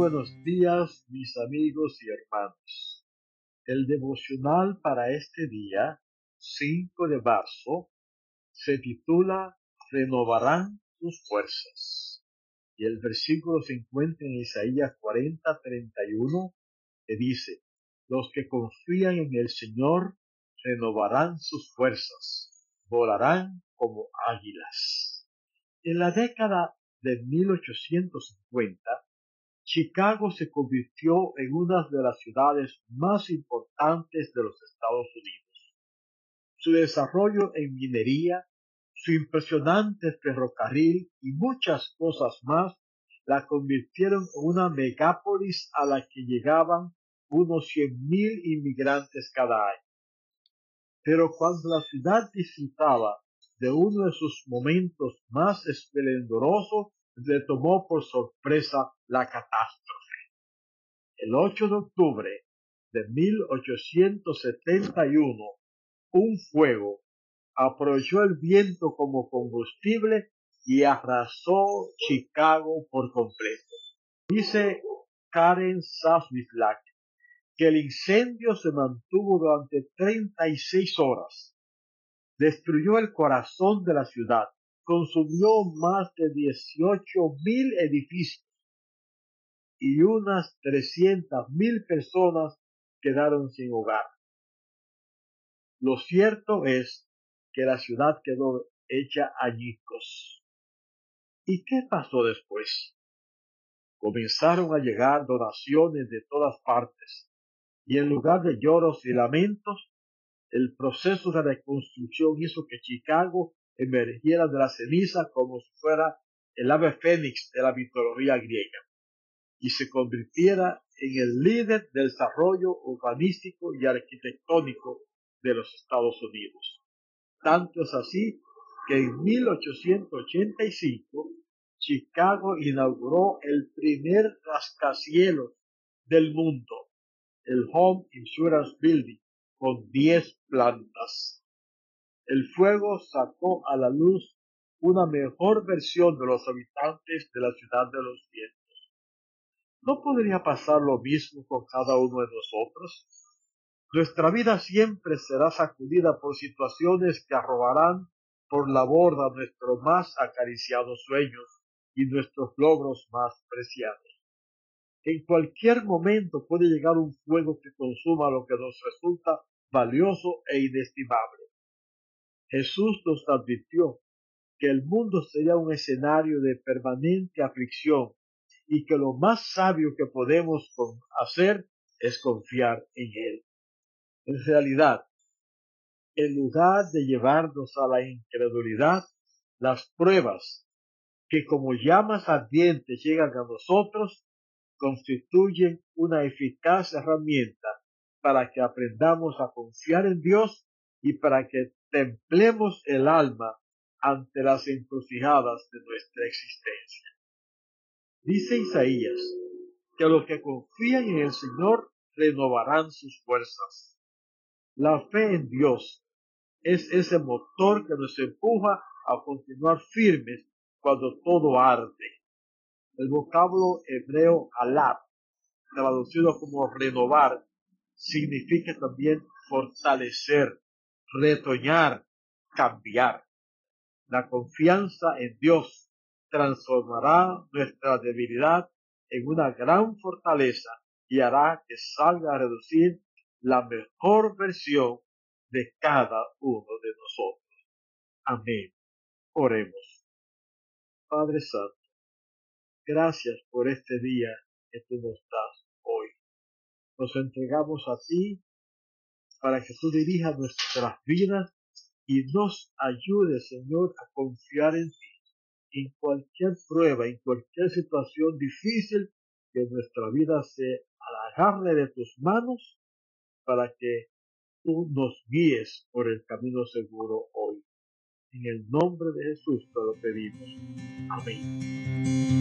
buenos días, mis amigos y hermanos. El devocional para este día, 5 de marzo, se titula Renovarán tus fuerzas. Y el versículo se encuentra en Isaías 40, 31, que dice, Los que confían en el Señor renovarán sus fuerzas, volarán como águilas. En la década de 1850, Chicago se convirtió en una de las ciudades más importantes de los Estados Unidos. Su desarrollo en minería, su impresionante ferrocarril y muchas cosas más la convirtieron en una megápolis a la que llegaban unos 100.000 inmigrantes cada año. Pero cuando la ciudad disfrutaba de uno de sus momentos más esplendorosos, le tomó por sorpresa la catástrofe. El 8 de octubre de 1871, un fuego aprovechó el viento como combustible y arrasó Chicago por completo. Dice Karen Sasmiflak que el incendio se mantuvo durante 36 horas. Destruyó el corazón de la ciudad, consumió más de 18 mil edificios y unas 300 mil personas quedaron sin hogar. Lo cierto es que la ciudad quedó hecha añicos. ¿Y qué pasó después? Comenzaron a llegar donaciones de todas partes y en lugar de lloros y lamentos, el proceso de reconstrucción hizo que Chicago emergiera de la ceniza como si fuera el ave fénix de la mitología griega y se convirtiera en el líder del desarrollo urbanístico y arquitectónico de los Estados Unidos. Tanto es así que en 1885 Chicago inauguró el primer rascacielos del mundo, el Home Insurance Building, con 10 plantas. El fuego sacó a la luz una mejor versión de los habitantes de la ciudad de los vientos. ¿No podría pasar lo mismo con cada uno de nosotros? Nuestra vida siempre será sacudida por situaciones que arrobarán por la borda nuestros más acariciados sueños y nuestros logros más preciados. En cualquier momento puede llegar un fuego que consuma lo que nos resulta valioso e inestimable. Jesús nos advirtió que el mundo sería un escenario de permanente aflicción y que lo más sabio que podemos hacer es confiar en Él. En realidad, en lugar de llevarnos a la incredulidad, las pruebas que como llamas ardientes llegan a nosotros constituyen una eficaz herramienta para que aprendamos a confiar en Dios y para que templemos el alma ante las encrucijadas de nuestra existencia. Dice Isaías que los que confían en el Señor renovarán sus fuerzas. La fe en Dios es ese motor que nos empuja a continuar firmes cuando todo arde. El vocablo hebreo alab, traducido como renovar, significa también fortalecer, retoñar, cambiar. La confianza en Dios transformará nuestra debilidad en una gran fortaleza y hará que salga a reducir la mejor versión de cada uno de nosotros. Amén. Oremos. Padre Santo, Gracias por este día que tú nos das hoy. Nos entregamos a ti para que tú dirijas nuestras vidas y nos ayudes, Señor, a confiar en ti. En cualquier prueba, en cualquier situación difícil, que nuestra vida se agarre de tus manos para que tú nos guíes por el camino seguro hoy. En el nombre de Jesús te lo pedimos. Amén.